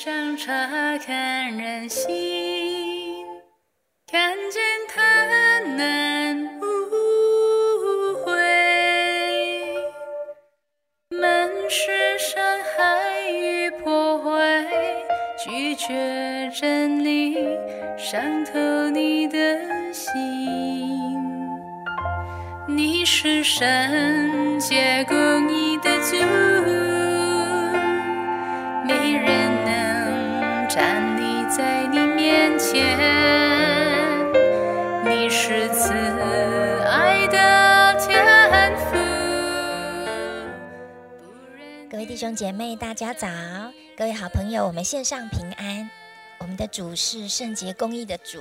上查看人心，看见他难无悔，满是伤害与破坏，拒绝真理，伤透你的心。你是圣洁公义兄姐妹，大家早！各位好朋友，我们线上平安。我们的主是圣洁公义的主，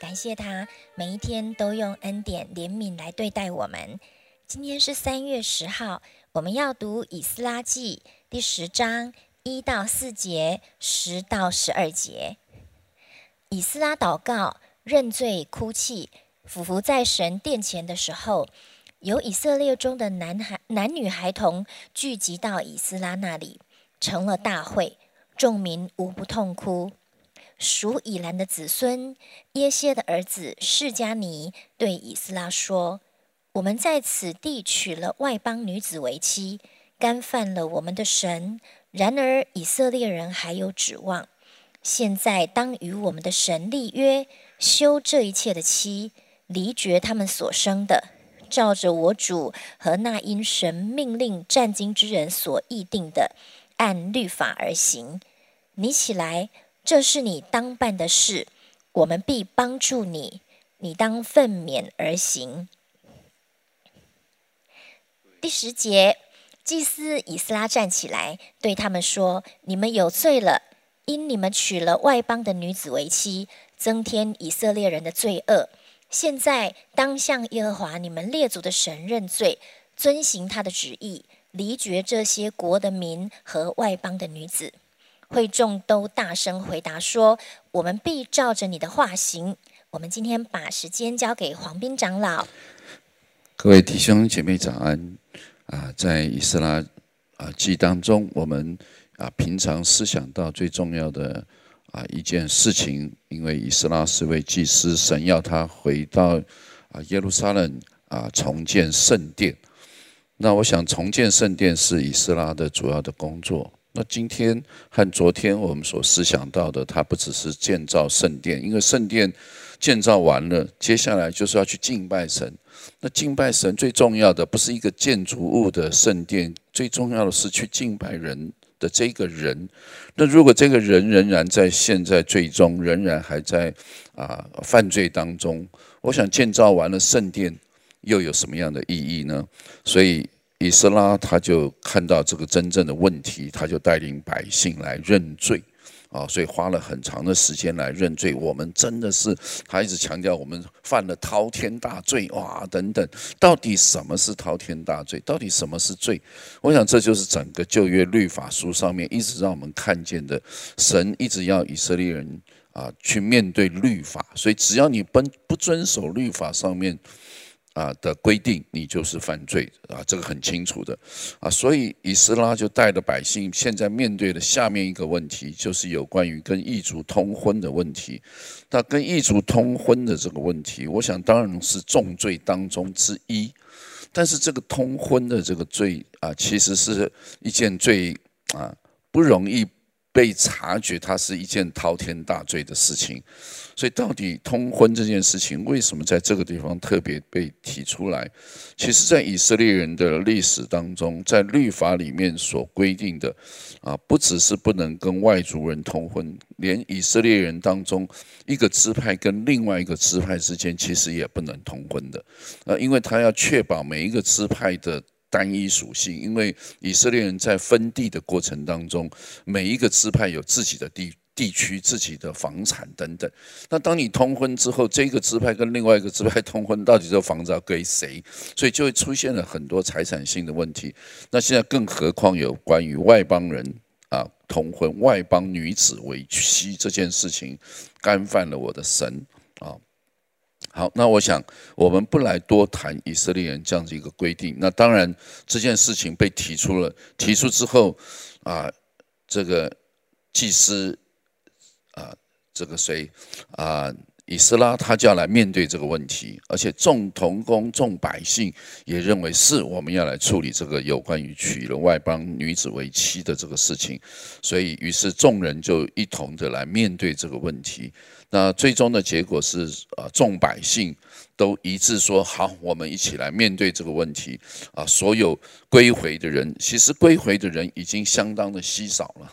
感谢他每一天都用恩典怜悯来对待我们。今天是三月十号，我们要读以斯拉记第十章一到四节，十到十二节。以斯拉祷告、认罪、哭泣，俯伏在神殿前的时候，有以色列中的男孩、男女孩童聚集到以斯拉那里，成了大会，众民无不痛哭。属以兰的子孙耶歇的儿子释迦尼对以斯拉说：“我们在此地娶了外邦女子为妻，干犯了我们的神。然而以色列人还有指望。现在当与我们的神立约，休这一切的妻，离绝他们所生的，照着我主和那因神命令战经之人所议定的，按律法而行。你起来，这是你当办的事，我们必帮助你，你当奋勉而行。第十节，祭司以斯拉站起来，对他们说：“你们有罪了，因你们娶了外邦的女子为妻，增添以色列人的罪恶。现在当向耶和华你们列祖的神认罪，遵行他的旨意，离绝这些国的民和外邦的女子。”会众都大声回答说：“我们必照着你的话行。”我们今天把时间交给黄斌长老。各位弟兄姐妹早安！啊，在以斯拉啊记当中，我们啊平常思想到最重要的啊一件事情，因为以斯拉是位祭司，神要他回到啊耶路撒冷啊重建圣殿。那我想重建圣殿是以斯拉的主要的工作。那今天和昨天我们所思想到的，它不只是建造圣殿，因为圣殿建造完了，接下来就是要去敬拜神。那敬拜神最重要的不是一个建筑物的圣殿，最重要的是去敬拜人的这个人。那如果这个人仍然在现在最终仍然还在啊犯罪当中，我想建造完了圣殿又有什么样的意义呢？所以。以斯拉他就看到这个真正的问题，他就带领百姓来认罪，啊，所以花了很长的时间来认罪。我们真的是，他一直强调我们犯了滔天大罪，哇，等等，到底什么是滔天大罪？到底什么是罪？我想这就是整个旧约律法书上面一直让我们看见的，神一直要以色列人啊去面对律法，所以只要你不不遵守律法上面。啊的规定，你就是犯罪啊，这个很清楚的啊，所以以斯拉就带着百姓，现在面对的下面一个问题，就是有关于跟异族通婚的问题。那跟异族通婚的这个问题，我想当然是重罪当中之一，但是这个通婚的这个罪啊，其实是一件最啊不容易被察觉，它是一件滔天大罪的事情。所以，到底通婚这件事情为什么在这个地方特别被提出来？其实，在以色列人的历史当中，在律法里面所规定的，啊，不只是不能跟外族人通婚，连以色列人当中一个支派跟另外一个支派之间，其实也不能通婚的。呃，因为他要确保每一个支派的单一属性，因为以色列人在分地的过程当中，每一个支派有自己的地。地区自己的房产等等，那当你通婚之后，这个支派跟另外一个支派通婚，到底这房子要归谁？所以就会出现了很多财产性的问题。那现在更何况有关于外邦人啊通婚、外邦女子为妻这件事情，干犯了我的神啊！好，那我想我们不来多谈以色列人这样子一个规定。那当然这件事情被提出了，提出之后啊，这个。祭司啊，这个谁啊？以斯拉他就要来面对这个问题，而且众同工、众百姓也认为是我们要来处理这个有关于娶了外邦女子为妻的这个事情，所以于是众人就一同的来面对这个问题。那最终的结果是，啊，众百姓都一致说好，我们一起来面对这个问题。啊，所有归回的人，其实归回的人已经相当的稀少了。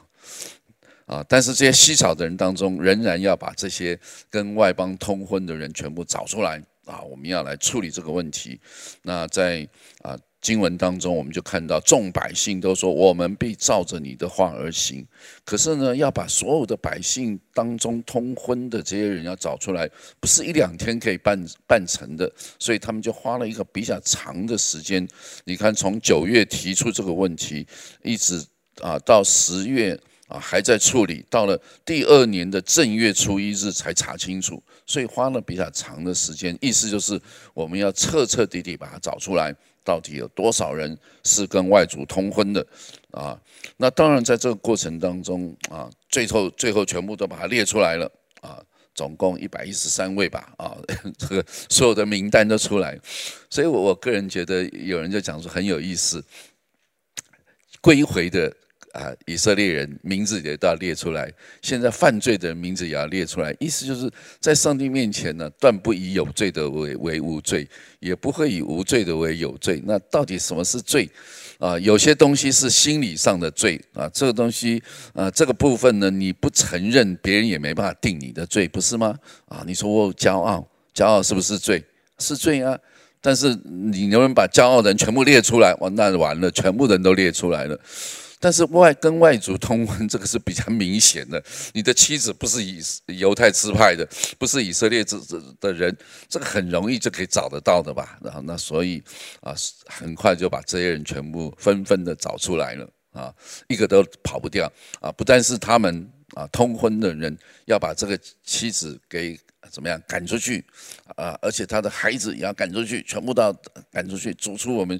啊！但是这些稀少的人当中，仍然要把这些跟外邦通婚的人全部找出来啊！我们要来处理这个问题。那在啊经文当中，我们就看到众百姓都说：“我们必照着你的话而行。”可是呢，要把所有的百姓当中通婚的这些人要找出来，不是一两天可以办办成的。所以他们就花了一个比较长的时间。你看，从九月提出这个问题，一直啊到十月。啊，还在处理，到了第二年的正月初一日才查清楚，所以花了比较长的时间。意思就是我们要彻彻底底把它找出来，到底有多少人是跟外族通婚的啊？那当然在这个过程当中啊，最后最后全部都把它列出来了啊，总共一百一十三位吧啊，这个所有的名单都出来，所以我我个人觉得有人就讲说很有意思，归回的。啊，以色列人名字也都要列出来。现在犯罪的人名字也要列出来，意思就是在上帝面前呢，断不以有罪的为为无罪，也不会以无罪的为有罪。那到底什么是罪？啊，有些东西是心理上的罪啊，这个东西啊，这个部分呢，你不承认，别人也没办法定你的罪，不是吗？啊，你说我骄傲，骄傲是不是罪？是罪啊。但是你能不能把骄傲的人全部列出来？哇，那完了，全部人都列出来了。但是外跟外族通婚这个是比较明显的，你的妻子不是以犹太支派的，不是以色列这这的人，这个很容易就可以找得到的吧？然后那所以啊，很快就把这些人全部纷纷的找出来了啊，一个都跑不掉啊！不但是他们啊通婚的人要把这个妻子给。怎么样赶出去啊？而且他的孩子也要赶出去，全部都要赶出去，逐出我们。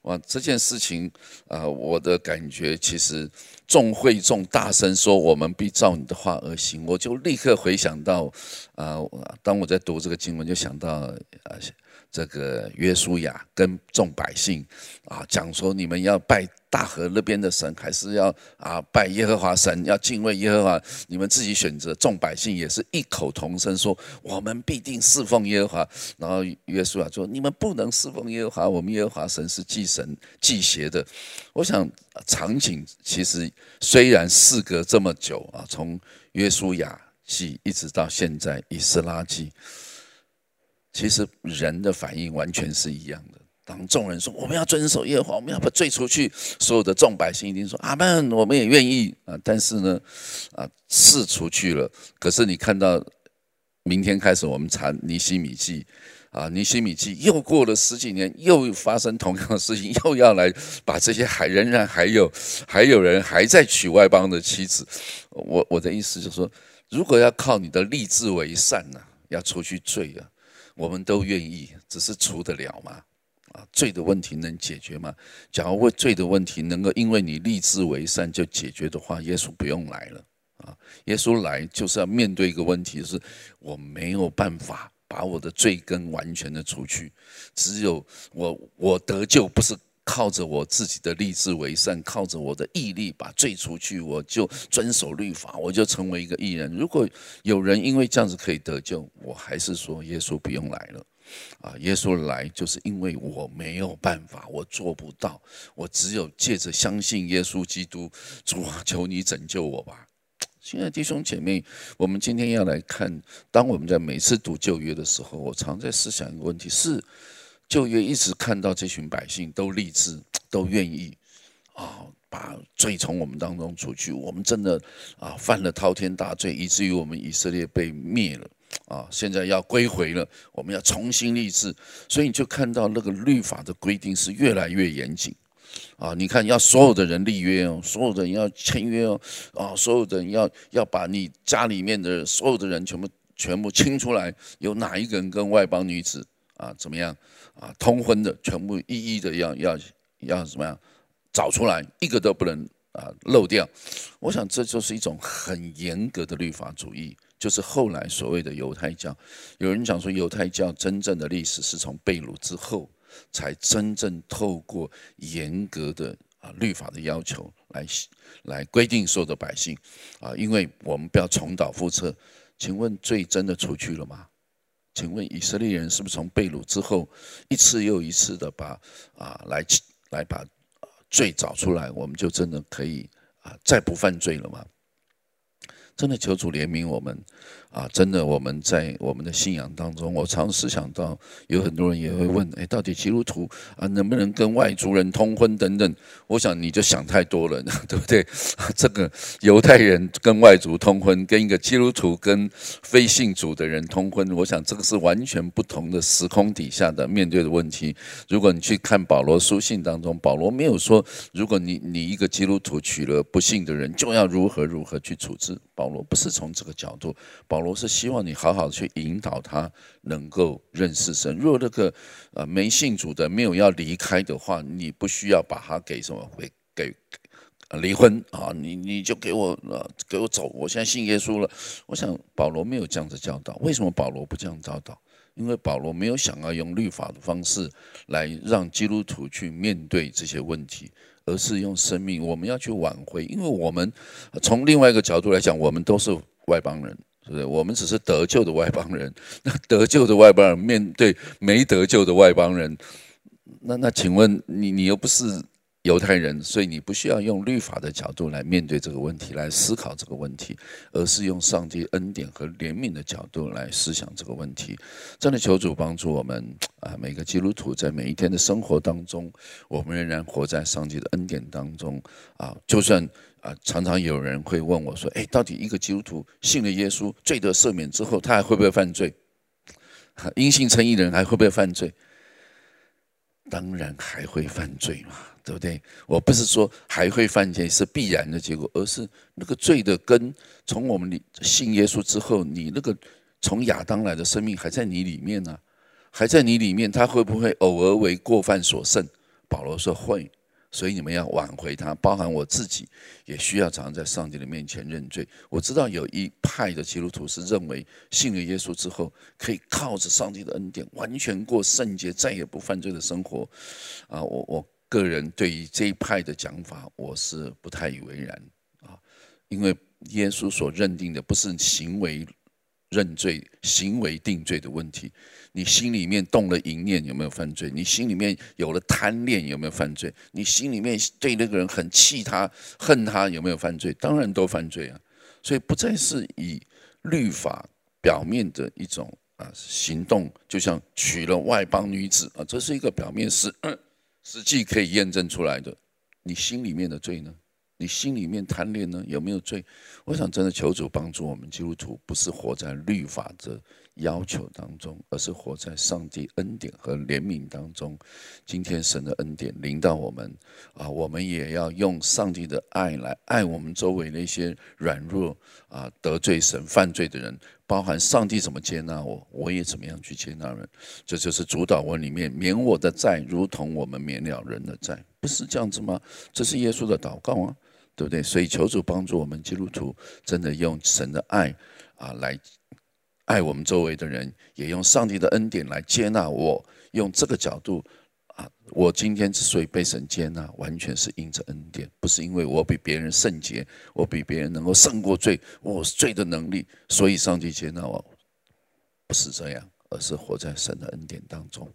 哇，这件事情啊，我的感觉其实众会众大声说：“我们必照你的话而行。”我就立刻回想到啊，当我在读这个经文，就想到啊。这个约书亚跟众百姓啊讲说：你们要拜大河那边的神，还是要啊拜耶和华神？要敬畏耶和华，你们自己选择。众百姓也是异口同声说：我们必定侍奉耶和华。然后约书亚说：你们不能侍奉耶和华，我们耶和华神是祭神祭邪的。我想场景其实虽然事隔这么久啊，从约书亚记一直到现在以斯拉记。其实人的反应完全是一样的。当众人说我们要遵守耶和华，我们要把罪除去，所有的众百姓一定说阿门，我们也愿意啊。但是呢，啊，是除去了。可是你看到明天开始，我们查尼西米记啊，尼西米记又过了十几年，又发生同样的事情，又要来把这些还仍然还有还有人还在娶外邦的妻子。我我的意思就是说，如果要靠你的立志为善呢，要除去罪啊。我们都愿意，只是除得了吗？啊，罪的问题能解决吗？假如为罪的问题能够因为你立志为善就解决的话，耶稣不用来了啊！耶稣来就是要面对一个问题，是我没有办法把我的罪根完全的除去，只有我我得救不是。靠着我自己的立志为善，靠着我的毅力把罪除去，我就遵守律法，我就成为一个艺人。如果有人因为这样子可以得救，我还是说耶稣不用来了。啊，耶稣来就是因为我没有办法，我做不到，我只有借着相信耶稣基督，主，求你拯救我吧。亲爱的弟兄姐妹，我们今天要来看，当我们在每次读旧约的时候，我常在思想一个问题是。旧约一直看到这群百姓都立志，都愿意啊，把罪从我们当中除去。我们真的啊犯了滔天大罪，以至于我们以色列被灭了啊！现在要归回了，我们要重新立志。所以你就看到那个律法的规定是越来越严谨啊！你看，要所有的人立约哦，所有的人要签约哦，啊，所有的人要要把你家里面的所有的人全部全部清出来，有哪一个人跟外邦女子啊怎么样？啊，通婚的全部一一的要要要怎么样找出来，一个都不能啊漏掉。我想这就是一种很严格的律法主义，就是后来所谓的犹太教。有人讲说，犹太教真正的历史是从被掳之后，才真正透过严格的啊律法的要求来来规定所有的百姓啊，因为我们不要重蹈覆辙。请问罪真的除去了吗？请问以色列人是不是从被掳之后，一次又一次的把啊来来把罪找出来，我们就真的可以啊再不犯罪了吗？真的求主怜悯我们。啊，真的，我们在我们的信仰当中，我常时想到，有很多人也会问，哎，到底基督徒啊，能不能跟外族人通婚等等？我想你就想太多了，对不对？这个犹太人跟外族通婚，跟一个基督徒跟非信主的人通婚，我想这个是完全不同的时空底下的面对的问题。如果你去看保罗书信当中，保罗没有说，如果你你一个基督徒娶了不信的人，就要如何如何去处置。保罗不是从这个角度，保。罗是希望你好好去引导他，能够认识神。若那个呃没信主的没有要离开的话，你不需要把他给什么给给离婚啊，你你就给我呃给我走。我现在信耶稣了。我想保罗没有这样子教导。为什么保罗不这样教导？因为保罗没有想要用律法的方式来让基督徒去面对这些问题，而是用生命。我们要去挽回，因为我们从另外一个角度来讲，我们都是外邦人。是不是？我们只是得救的外邦人，那得救的外邦人面对没得救的外邦人，那那请问你，你又不是犹太人，所以你不需要用律法的角度来面对这个问题，来思考这个问题，而是用上帝恩典和怜悯的角度来思想这个问题。真的求主帮助我们啊！每个基督徒在每一天的生活当中，我们仍然活在上帝的恩典当中啊！就算。啊，常常有人会问我说：“哎，到底一个基督徒信了耶稣，罪得赦免之后，他还会不会犯罪？因信称义的人还会不会犯罪？当然还会犯罪嘛，对不对？我不是说还会犯罪是必然的结果，而是那个罪的根，从我们信耶稣之后，你那个从亚当来的生命还在你里面呢，还在你里面，他会不会偶尔为过犯所胜？保罗说会。”所以你们要挽回他，包含我自己，也需要常常在上帝的面前认罪。我知道有一派的基督徒是认为信了耶稣之后，可以靠着上帝的恩典，完全过圣洁、再也不犯罪的生活。啊，我我个人对于这一派的讲法，我是不太以为然啊，因为耶稣所认定的不是行为认罪、行为定罪的问题。你心里面动了淫念，有没有犯罪？你心里面有了贪恋，有没有犯罪？你心里面对那个人很气他、恨他，有没有犯罪？当然都犯罪啊！所以不再是以律法表面的一种啊行动，就像娶了外邦女子啊，这是一个表面实实际可以验证出来的。你心里面的罪呢？你心里面贪恋呢？有没有罪？我想真的求主帮助我们基督徒，不是活在律法的。要求当中，而是活在上帝恩典和怜悯当中。今天神的恩典临到我们啊，我们也要用上帝的爱来爱我们周围那些软弱啊、得罪神、犯罪的人。包含上帝怎么接纳我，我也怎么样去接纳人。这就是主导文里面免我的债，如同我们免了人的债，不是这样子吗？这是耶稣的祷告啊，对不对？所以求主帮助我们基督徒，真的用神的爱啊来。爱我们周围的人，也用上帝的恩典来接纳我。用这个角度啊，我今天之所以被神接纳，完全是因着恩典，不是因为我比别人圣洁，我比别人能够胜过罪，我罪的能力，所以上帝接纳我，不是这样，而是活在神的恩典当中。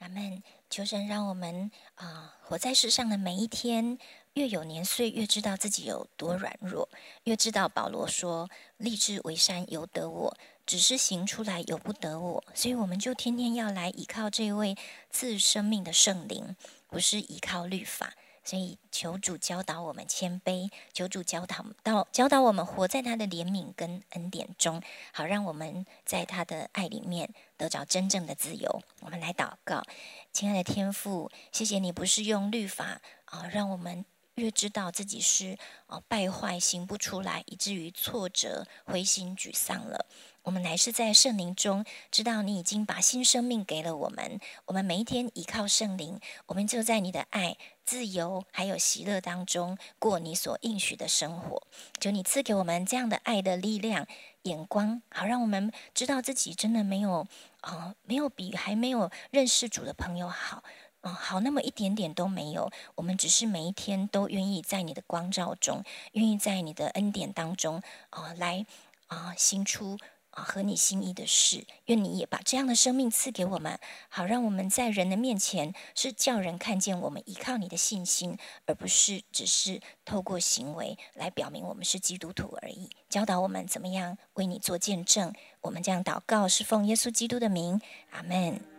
阿门。求神让我们啊，活在世上的每一天。越有年岁，越知道自己有多软弱，越知道保罗说：“立志为善由得我，只是行出来由不得我。”所以我们就天天要来依靠这位赐生命的圣灵，不是依靠律法。所以求主教导我们谦卑，求主教导到教导我们活在他的怜悯跟恩典中，好让我们在他的爱里面得着真正的自由。我们来祷告，亲爱的天父，谢谢你不是用律法啊，让我们。越知道自己是哦败坏，行不出来，以至于挫折、灰心、沮丧了。我们乃是在圣灵中知道你已经把新生命给了我们。我们每一天依靠圣灵，我们就在你的爱、自由还有喜乐当中过你所应许的生活。求你赐给我们这样的爱的力量、眼光，好让我们知道自己真的没有啊，没有比还没有认识主的朋友好。嗯，好那么一点点都没有。我们只是每一天都愿意在你的光照中，愿意在你的恩典当中啊，来啊行出啊合你心意的事。愿你也把这样的生命赐给我们，好让我们在人的面前是叫人看见我们依靠你的信心，而不是只是透过行为来表明我们是基督徒而已。教导我们怎么样为你做见证。我们这样祷告是奉耶稣基督的名，阿门。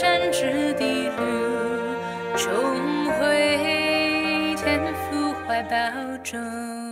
展翅的路，重回天父怀抱中。